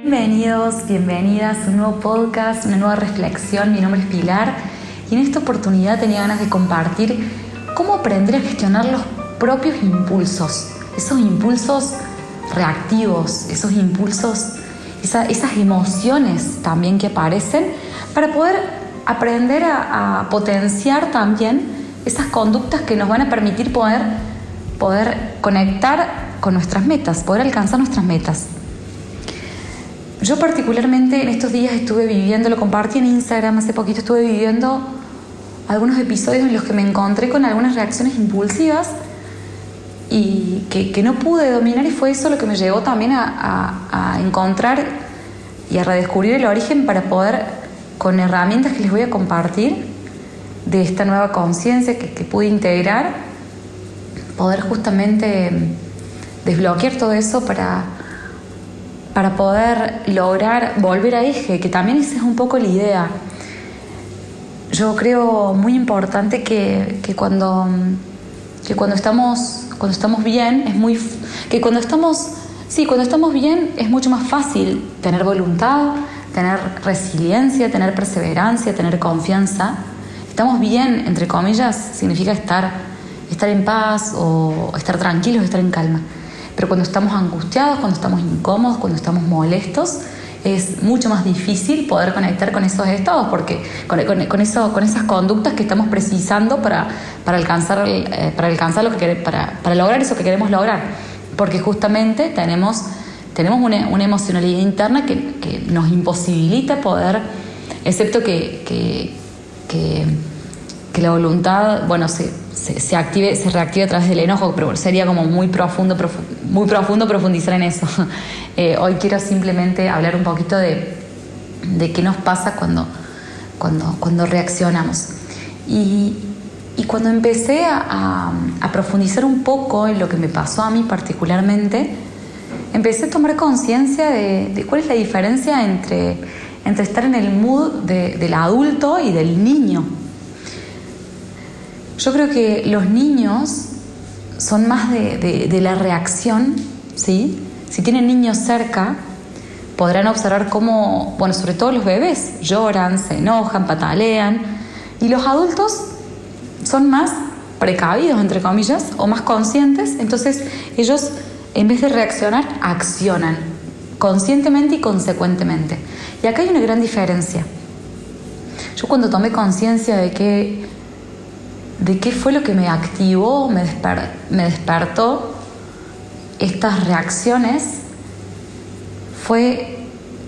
Bienvenidos, bienvenidas a un nuevo podcast, una nueva reflexión. Mi nombre es Pilar y en esta oportunidad tenía ganas de compartir cómo aprender a gestionar los propios impulsos, esos impulsos reactivos, esos impulsos, esas emociones también que aparecen para poder aprender a, a, potenciar también esas conductas que nos van a permitir poder, poder conectar con nuestras metas, poder alcanzar nuestras metas. Yo particularmente en estos días estuve viviendo, lo compartí en Instagram hace poquito, estuve viviendo algunos episodios en los que me encontré con algunas reacciones impulsivas y que, no pude dominar y fue eso lo que me llevó también a, encontrar y a redescubrir el origen para poder, con herramientas que les voy a compartir de esta nueva conciencia que, que pude integrar, poder justamente desbloquear todo eso para para poder lograr volver a eje, que también esa es un poco la idea. Yo creo muy importante que, que cuando, que cuando, estamos, cuando estamos bien, es muy. que cuando estamos. Sí, cuando estamos bien es mucho más fácil tener voluntad, tener resiliencia, tener perseverancia, tener confianza. Estamos bien, entre comillas, significa estar, estar en paz o estar tranquilos, estar en calma. Pero cuando estamos angustiados, cuando estamos incómodos, cuando estamos molestos, es mucho más difícil poder conectar con esos estados, porque con, eso, con esas conductas que estamos precisando para, para, alcanzar, eh, para, alcanzar lo que para, para lograr eso que queremos lograr. Porque justamente tenemos, tenemos una, una emocionalidad interna que, que, nos imposibilita poder, excepto que, que la voluntad, bueno, se se, active, se reactive a través del enojo, pero sería como muy profundo, muy profundo profundizar en eso. Eh, hoy quiero simplemente hablar un poquito de, de qué nos pasa cuando, cuando, cuando reaccionamos. Y, y cuando empecé a, a, profundizar un poco en lo que me pasó a mí particularmente, empecé a tomar conciencia de, de, cuál es la diferencia entre, entre estar en el mood de, del adulto y del niño. Yo creo que los niños son más de, la reacción, ¿sí? Si tienen niños cerca, podrán observar cómo, bueno, sobre todo los bebés, lloran, se enojan, patalean, y los adultos son más precavidos, entre comillas, o más conscientes, entonces ellos, en vez de reaccionar, accionan, conscientemente y consecuentemente. Y acá hay una gran diferencia. Yo cuando tomé conciencia de que de qué fue lo que me activó, me, me despertó estas reacciones, fue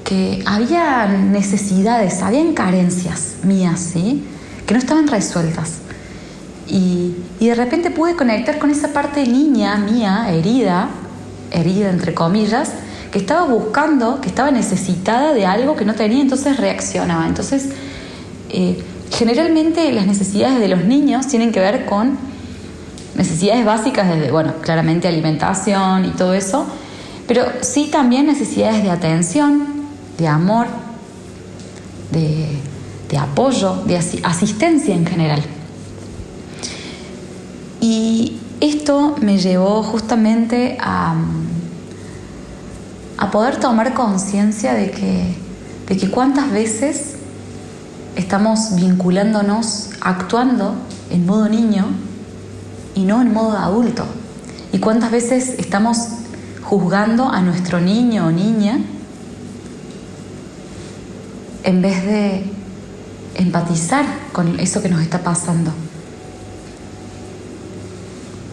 que había necesidades, había carencias mías, ¿sí? Que no estaban resueltas. Y, y, de repente pude conectar con esa parte niña mía, herida, herida entre comillas, que estaba buscando, que estaba necesitada de algo que no tenía, entonces reaccionaba. Entonces, eh, Generalmente las necesidades de los niños tienen que ver con necesidades básicas, desde, bueno, claramente alimentación y todo eso, pero sí también necesidades de atención, de amor, de, apoyo, de asistencia en general. Y esto me llevó justamente a, a poder tomar conciencia de que, de que cuántas veces estamos vinculándonos, actuando en modo niño y no en modo adulto. ¿Y cuántas veces estamos juzgando a nuestro niño o niña en vez de empatizar con eso que nos está pasando?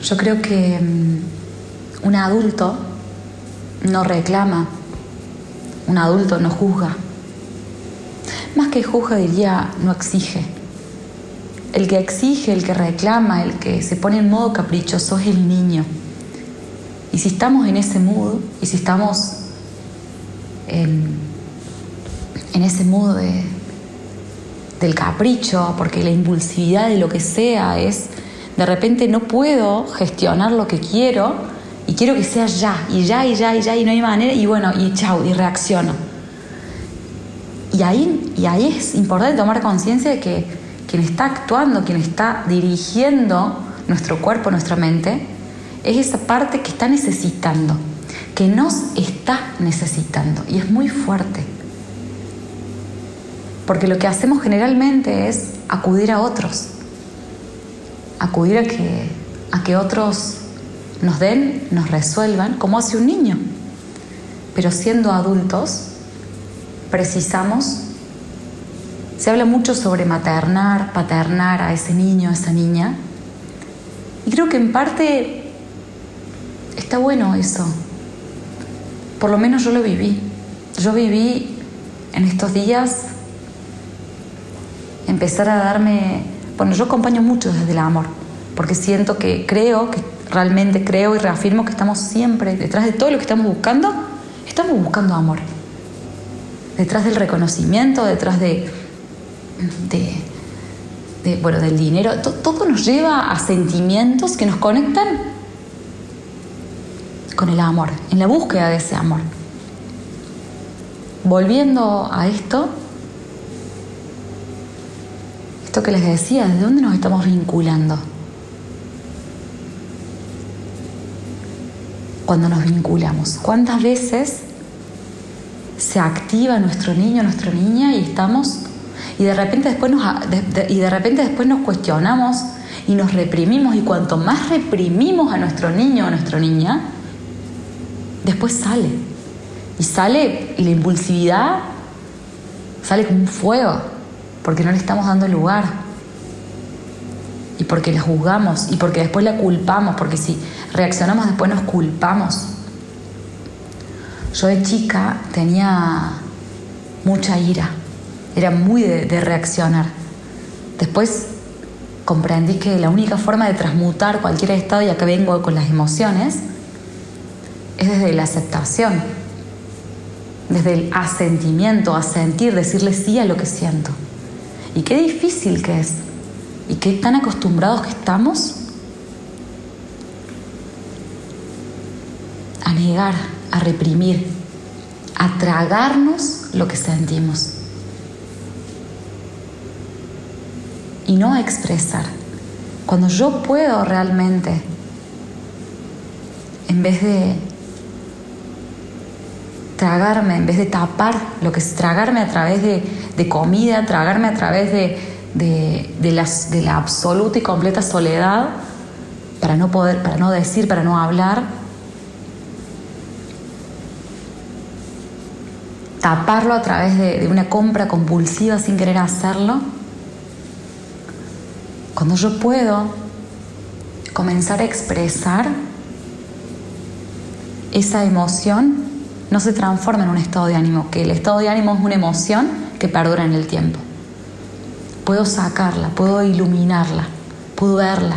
Yo creo que mm, un adulto no reclama, un adulto no juzga más que juzga diría, no exige. El que exige, el que reclama, el que se pone en modo caprichoso es el niño. Y si estamos en ese mood, y si estamos en, ese mood del capricho, porque la impulsividad de lo que sea es, de repente no puedo gestionar lo que quiero y quiero que sea ya, y ya, y ya, y ya, y no hay manera, y bueno, y chao, y reacciono. Y ahí, y ahí es importante tomar conciencia de que quien está actuando, quien está dirigiendo nuestro cuerpo, nuestra mente, es esa parte que está necesitando, que nos está necesitando y es muy fuerte. Porque lo que hacemos generalmente es acudir a otros, acudir a que, a que otros nos den, nos resuelvan, como hace un niño. Pero siendo adultos, precisamos, se habla mucho sobre maternar, paternar a ese niño, a esa niña, y creo que en parte está bueno eso. Por lo menos yo lo viví. Yo viví en estos días empezar a darme, bueno, yo acompaño mucho desde el amor, porque siento que creo, que realmente creo y reafirmo que estamos siempre, detrás de todo lo que estamos buscando, estamos buscando amor. Detrás del reconocimiento, detrás de, bueno, del dinero, todo nos lleva a sentimientos que nos conectan con el amor, en la búsqueda de ese amor. Volviendo a esto, esto que les decía, ¿de dónde nos estamos vinculando? Cuando nos vinculamos, ¿cuántas veces se activa nuestro niño, nuestra niña y estamos y de repente después nos, y de repente después nos cuestionamos y nos reprimimos y cuanto más reprimimos a nuestro niño o a nuestra niña, después sale. Y sale la impulsividad sale como un fuego, porque no le estamos dando lugar. Y porque la juzgamos y porque después la culpamos, porque si reaccionamos después nos culpamos. Yo de chica tenía mucha ira era muy de, reaccionar. Después comprendí que la única forma de transmutar cualquier estado, y acá vengo con las emociones, es desde la aceptación, desde el asentimiento, a sentir, decirle sí a lo que siento. Y qué difícil que es, y qué tan acostumbrados que estamos a negar, a reprimir, a tragarnos lo que sentimos. y no a expresar. Cuando yo puedo realmente, en vez de tragarme, en vez de tapar lo que es tragarme a través de, comida, tragarme a través de, de, la absoluta y completa soledad, para no poder, para no decir, para no hablar, taparlo a través de una compra compulsiva sin querer hacerlo, cuando yo puedo comenzar a expresar esa emoción, no se transforma en un estado de ánimo, que el estado de ánimo es una emoción que perdura en el tiempo. Puedo sacarla, puedo iluminarla, puedo verla,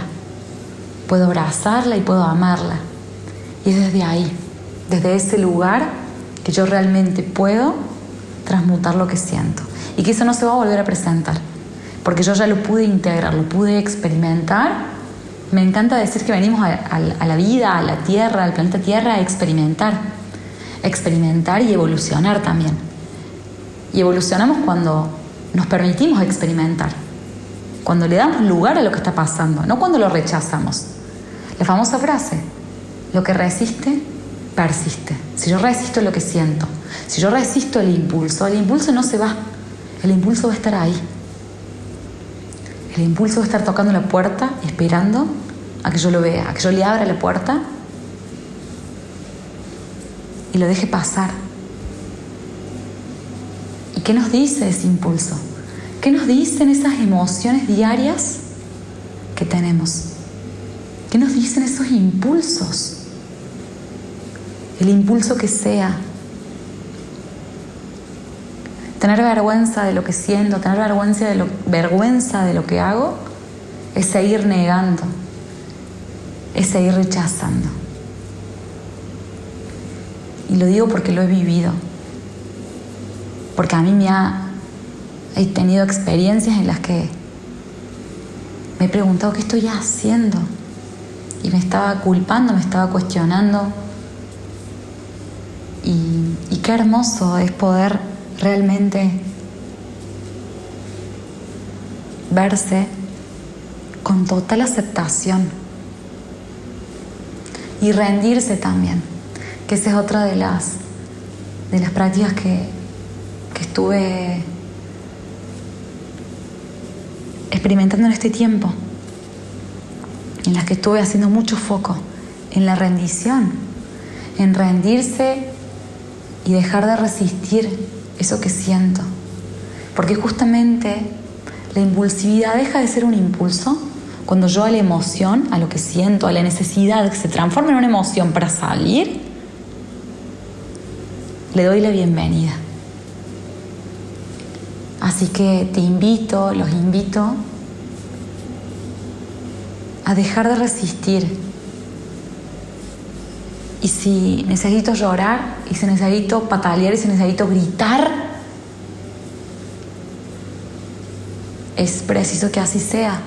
puedo abrazarla y puedo amarla. Y es desde ahí, desde ese lugar, que yo realmente puedo transmutar lo que siento. Y que eso no se va a volver a presentar porque yo ya lo pude integrar, lo pude experimentar. Me encanta decir que venimos a, la vida, a la Tierra, al planeta Tierra, a experimentar, experimentar y evolucionar también. Y evolucionamos cuando nos permitimos experimentar, cuando le damos lugar a lo que está pasando, no cuando lo rechazamos. La famosa frase, lo que resiste, persiste. Si yo resisto lo que siento, si yo resisto el impulso, el impulso no se va, el impulso va a estar ahí. El impulso de estar tocando la puerta, esperando a que yo lo vea, a que yo le abra la puerta y lo deje pasar. ¿Y qué nos dice ese impulso? ¿Qué nos dicen esas emociones diarias que tenemos? ¿Qué nos dicen esos impulsos? El impulso que sea, Tener vergüenza de lo que siento, tener vergüenza de lo, vergüenza de lo que hago, es seguir negando, es seguir rechazando. Y lo digo porque lo he vivido, porque a mí me ha, he tenido experiencias en las que me he preguntado qué estoy haciendo y me estaba culpando, me estaba cuestionando. Y, qué hermoso es poder realmente verse con total aceptación y rendirse también, que esa es otra de las, de las prácticas que, que estuve experimentando en este tiempo, en las que estuve haciendo mucho foco, en la rendición, en rendirse y dejar de resistir eso que siento. Porque justamente la impulsividad deja de ser un impulso cuando yo a la emoción, a lo que siento, a la necesidad que se transforma en una emoción para salir, le doy la bienvenida. Así que te invito, los invito a dejar de resistir. Y si necesito llorar, y si necesito patalear, y si necesito gritar, es preciso que así sea.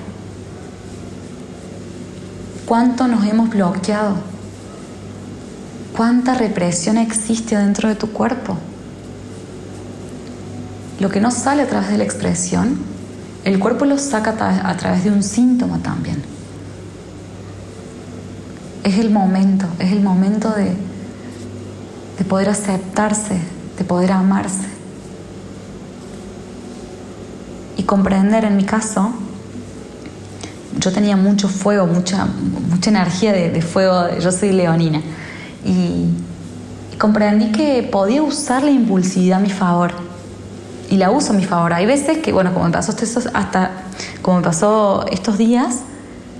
¿Cuánto nos hemos bloqueado? ¿Cuánta represión existe dentro de tu cuerpo? Lo que no sale a través de la expresión, el cuerpo lo saca a través de un síntoma también. Es el momento, es el momento de, de poder aceptarse, de poder amarse. Y comprender, en mi caso, yo tenía mucho fuego, mucha, mucha energía de, fuego, yo soy leonina. Y, comprendí que podía usar la impulsividad a mi favor y la uso a mi favor. Hay veces que, bueno, como me pasó hasta como pasó estos días,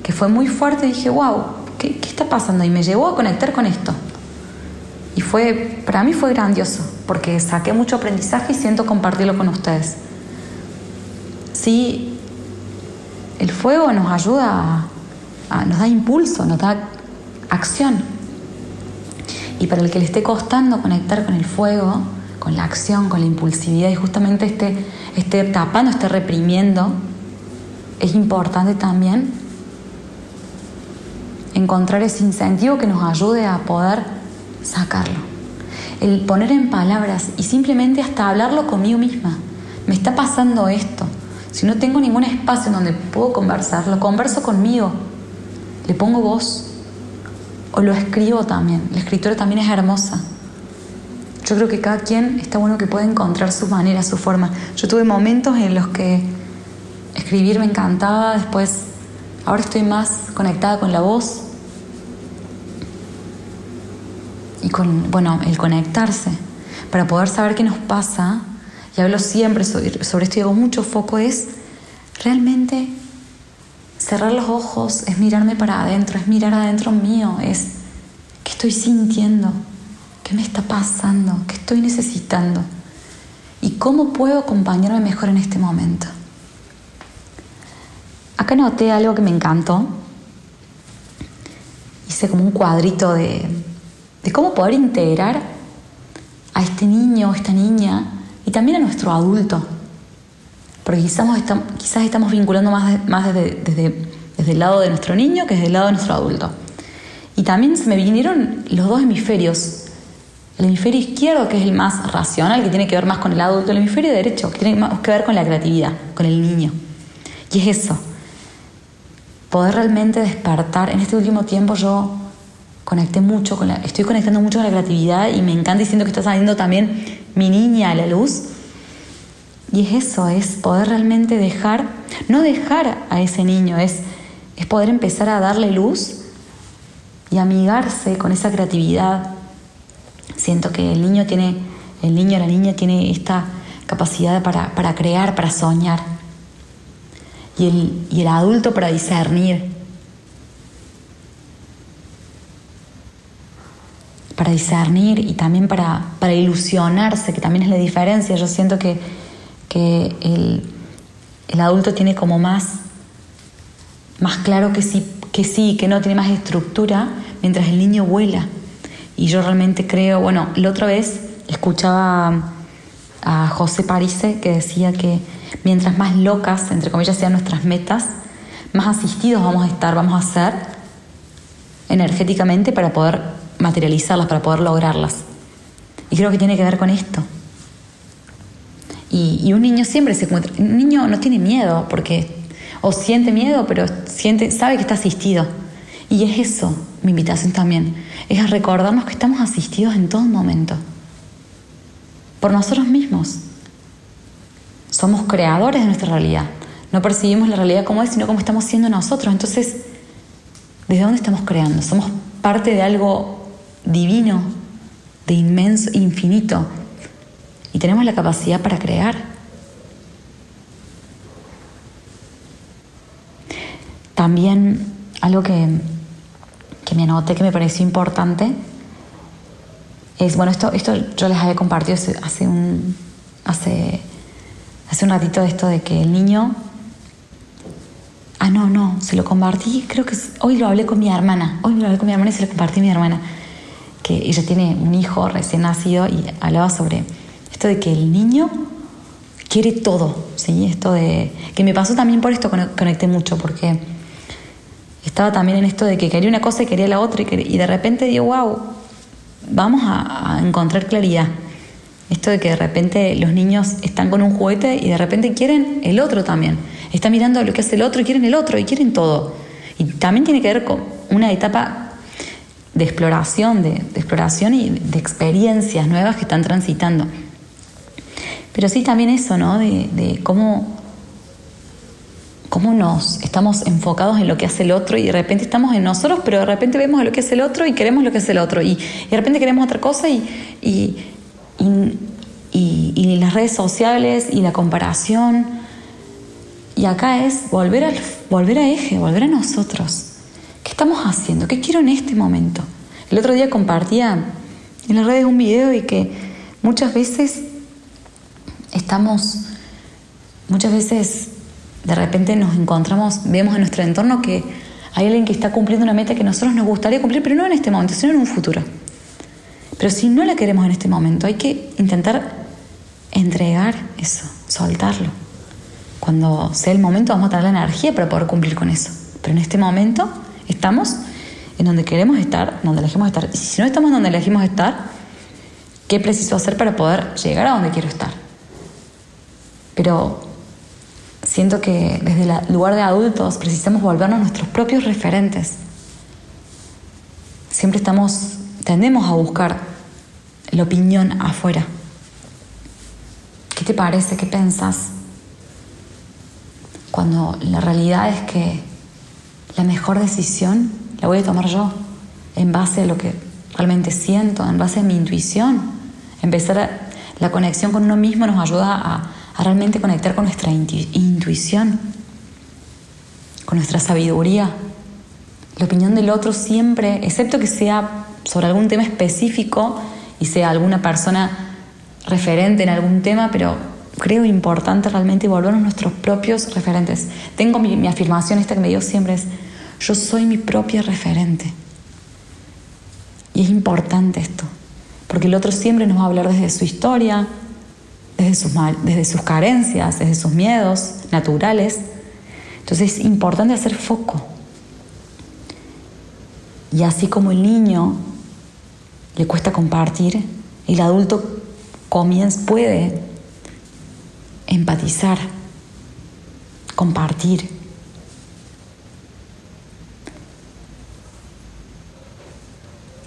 que fue muy fuerte, dije, wow, ¿qué, ¿qué, está pasando? Y me llevó a conectar con esto. Y fue, para mí fue grandioso, porque saqué mucho aprendizaje y siento compartirlo con ustedes. Sí, el fuego nos ayuda, a, nos da impulso, nos da acción. Y para el que le esté costando conectar con el fuego, con la acción, con la impulsividad y justamente esté, esté tapando, esté reprimiendo, es importante también encontrar ese incentivo que nos ayude a poder sacarlo. El poner en palabras y simplemente hasta hablarlo conmigo misma. Me está pasando esto. Si no tengo ningún espacio en donde puedo conversar, lo converso conmigo. Le pongo voz. O lo escribo también. La escritura también es hermosa. Yo creo que cada quien está bueno que pueda encontrar su manera, su forma. Yo tuve momentos en los que escribir me encantaba, después ahora estoy más conectada con la voz y con, bueno, el conectarse para poder saber qué nos pasa, y hablo siempre sobre, sobre esto y hago mucho foco, es realmente cerrar los ojos, es mirarme para adentro, es mirar adentro mío, es qué estoy sintiendo, qué me está pasando, qué estoy necesitando y cómo puedo acompañarme mejor en este momento. Acá noté algo que me encantó. Hice como un cuadrito de, cómo poder integrar a este niño o esta niña y también a nuestro adulto. Porque quizás quizás estamos vinculando más, desde el lado de nuestro niño que desde el lado de nuestro adulto. Y también se me vinieron los dos hemisferios. El hemisferio izquierdo, que es el más racional, que tiene que ver más con el adulto, el hemisferio derecho, que tiene más que ver con la creatividad, con el niño. Y es eso, poder realmente despertar. En este último tiempo yo conecté mucho con la, estoy conectando mucho con la creatividad y me encanta diciendo que está saliendo también mi niña a la luz. Y es eso, es poder realmente dejar, no dejar a ese niño, es, es poder empezar a darle luz y amigarse con esa creatividad. Siento que el niño tiene, el niño, la niña tiene esta capacidad para, para crear, para soñar. Y el, y el adulto para discernir, para discernir y también para, para, ilusionarse, que también es la diferencia. Yo siento que, que el, el, adulto tiene como más, más claro que sí, que sí, que no, tiene más estructura, mientras el niño vuela. Y yo realmente creo, bueno, la otra vez escuchaba a José Parise que decía que mientras más locas, entre comillas, sean nuestras metas, más asistidos vamos a estar, vamos a ser energéticamente para poder materializarlas, para poder lograrlas. Y creo que tiene que ver con esto. Y, un niño siempre se encuentra, un niño no tiene miedo porque, o siente miedo, pero siente, sabe que está asistido. Y es eso, mi invitación también, es a recordarnos que estamos asistidos en todo momento por nosotros mismos. Somos creadores de nuestra realidad. No percibimos la realidad como es, sino como estamos siendo nosotros. Entonces, ¿desde dónde estamos creando? Somos parte de algo divino, de inmenso, infinito. Y tenemos la capacidad para crear. También algo que, que me anoté que me pareció importante es, bueno, esto, esto yo les había compartido hace, un, hace, hace un ratito esto de que el niño Ah, no, no, se lo compartí, creo que hoy lo hablé con mi hermana, hoy lo hablé con mi hermana y se lo compartí a mi hermana, que ella tiene un hijo recién nacido y hablaba sobre esto de que el niño quiere todo, ¿sí? Esto de, que me pasó también por esto, conecté mucho, porque estaba también en esto de que quería una cosa y quería la otra y, de repente digo, wow, vamos a encontrar claridad. Esto de que de repente los niños están con un juguete y de repente quieren el otro también está mirando lo que hace el otro y quieren el otro y quieren todo. Y también tiene que ver con una etapa de exploración, de, exploración y de experiencias nuevas que están transitando. Pero sí también eso, ¿no? De, cómo, cómo nos estamos enfocados en lo que hace el otro y de repente estamos en nosotros, pero de repente vemos lo que hace el otro y queremos lo que hace el otro. Y, de repente queremos otra cosa y, y las redes sociales y la comparación y acá es volver, al, volver a eje, volver a nosotros. ¿Qué estamos haciendo? ¿Qué quiero en este momento? El otro día compartía en las redes un video y que muchas veces estamos, muchas veces de repente nos encontramos, vemos en nuestro entorno que hay alguien que está cumpliendo una meta que nosotros nos gustaría cumplir, pero no en este momento, sino en un futuro. Pero si no la queremos en este momento, hay que intentar entregar eso, soltarlo. Cuando sea el momento vamos a tener la energía para poder cumplir con eso. Pero en este momento estamos en donde queremos estar, donde elegimos estar. Y si no estamos donde elegimos estar, ¿qué preciso hacer para poder llegar a donde quiero estar? Pero siento que desde el lugar de adultos precisamos volvernos nuestros propios referentes. Siempre estamos, tendemos a buscar la opinión afuera. ¿Qué te parece? ¿Qué pensás? cuando la realidad es que la mejor decisión la voy a tomar yo, en base a lo que realmente siento, en base a mi intuición. Empezar la conexión con uno mismo nos ayuda a, realmente conectar con nuestra intuición, con nuestra sabiduría. La opinión del otro siempre, excepto que sea sobre algún tema específico y sea alguna persona referente en algún tema, pero creo importante realmente volvernos nuestros propios referentes. Tengo mi, afirmación esta que me dio siempre es, yo soy mi propia referente. Y es importante esto, porque el otro siempre nos va a hablar desde su historia, desde sus, desde sus carencias, desde sus miedos naturales. Entonces es importante hacer foco. Y así como el niño le cuesta compartir, el adulto comienza, puede empatizar, compartir.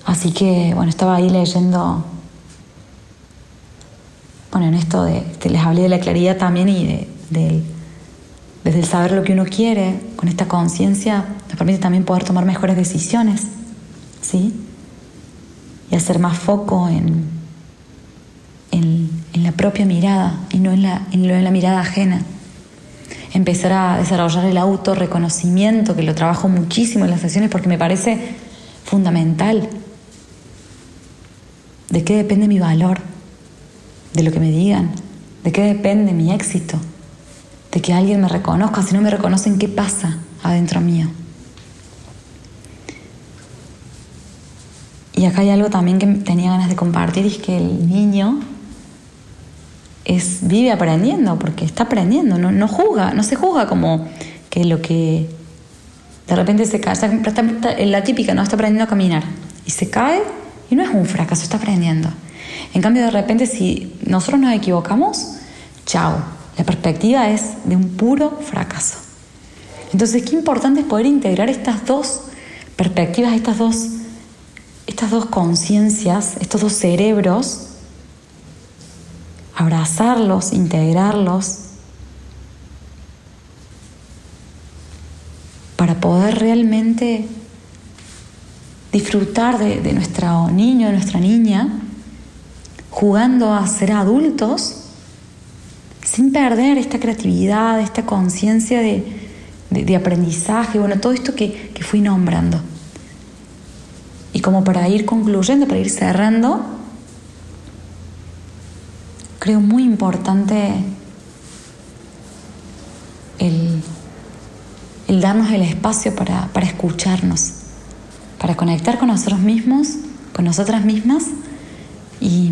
Así que, bueno, estaba ahí leyendo, bueno, en esto de, les hablé de la claridad también y de, desde el saber lo que uno quiere, con esta conciencia, nos permite también poder tomar mejores decisiones, ¿sí? Y hacer más foco en, en en la propia mirada y no en la, en la mirada ajena. Empezar a desarrollar el autorreconocimiento, que lo trabajo muchísimo en las sesiones porque me parece fundamental. ¿De qué depende mi valor? De lo que me digan. ¿De qué depende mi éxito? De que alguien me reconozca. Si no me reconocen, ¿qué pasa adentro mío? Y acá hay algo también que tenía ganas de compartir, es que el niño es, vive aprendiendo, porque está aprendiendo, no, no juzga, no se juzga como que lo que de repente se cae, la típica, no está aprendiendo a caminar y se cae y no es un fracaso, está aprendiendo. En cambio, de repente, si nosotros nos equivocamos, chao, la perspectiva es de un puro fracaso. Entonces, qué importante es poder integrar estas dos perspectivas, estas dos, estas dos conciencias, estos dos cerebros, abrazarlos, integrarlos, para poder realmente disfrutar de, de nuestro niño, de nuestra niña, jugando a ser adultos, sin perder esta creatividad, esta conciencia de, aprendizaje, bueno, todo esto que, que fui nombrando. Y como para ir concluyendo, para ir cerrando, creo muy importante el, darnos el espacio para, para escucharnos, para conectar con nosotros mismos, con nosotras mismas y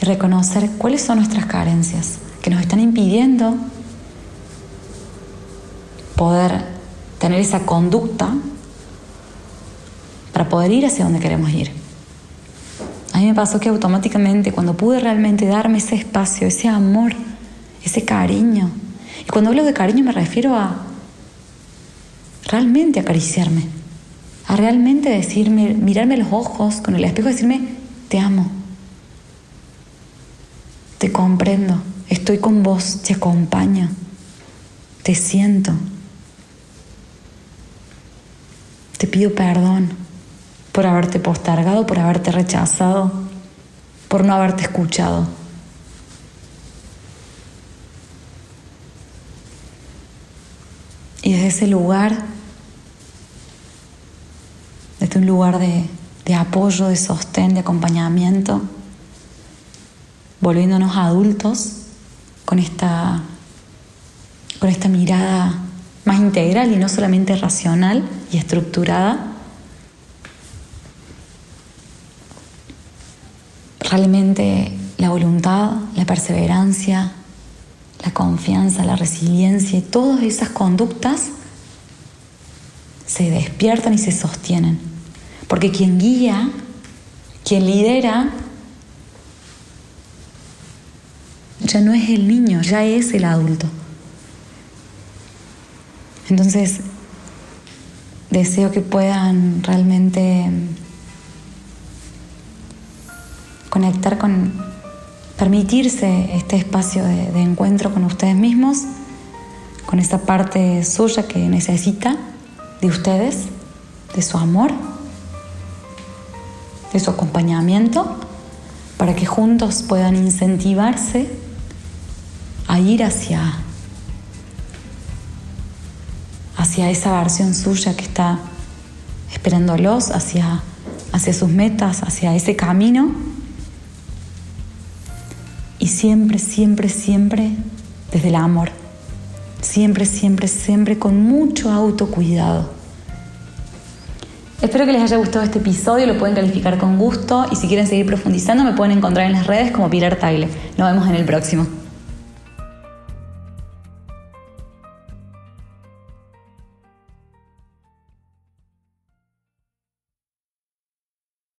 reconocer cuáles son nuestras carencias que nos están impidiendo poder tener esa conducta para poder ir hacia donde queremos ir. A mí me pasó que automáticamente cuando pude realmente darme ese espacio, ese amor, ese cariño, y cuando hablo de cariño me refiero a realmente acariciarme, a realmente decirme, mirarme los ojos con el espejo y decirme, te amo, te comprendo, estoy con vos, te acompaño, te siento, te pido perdón por haberte postergado, por haberte rechazado, por no haberte escuchado. Y desde ese lugar, desde un lugar de, apoyo, de sostén, de acompañamiento, volviéndonos adultos con esta, con esta mirada más integral y no solamente racional y estructurada, realmente la voluntad, la perseverancia, la confianza, la resiliencia y todas esas conductas se despiertan y se sostienen. Porque quien guía, quien lidera, ya no es el niño, ya es el adulto. Entonces, deseo que puedan realmente conectar con permitirse este espacio de, encuentro con ustedes mismos, con esa parte suya que necesita de ustedes, de su amor, de su acompañamiento, para que juntos puedan incentivarse a ir hacia, hacia esa versión suya que está esperándolos, hacia, hacia sus metas, hacia ese camino y siempre, siempre, siempre desde el amor. Siempre, siempre, siempre con mucho autocuidado. Espero que les haya gustado este episodio, lo pueden calificar con gusto y si quieren seguir profundizando me pueden encontrar en las redes como Pilar Tagle. Nos vemos en el próximo.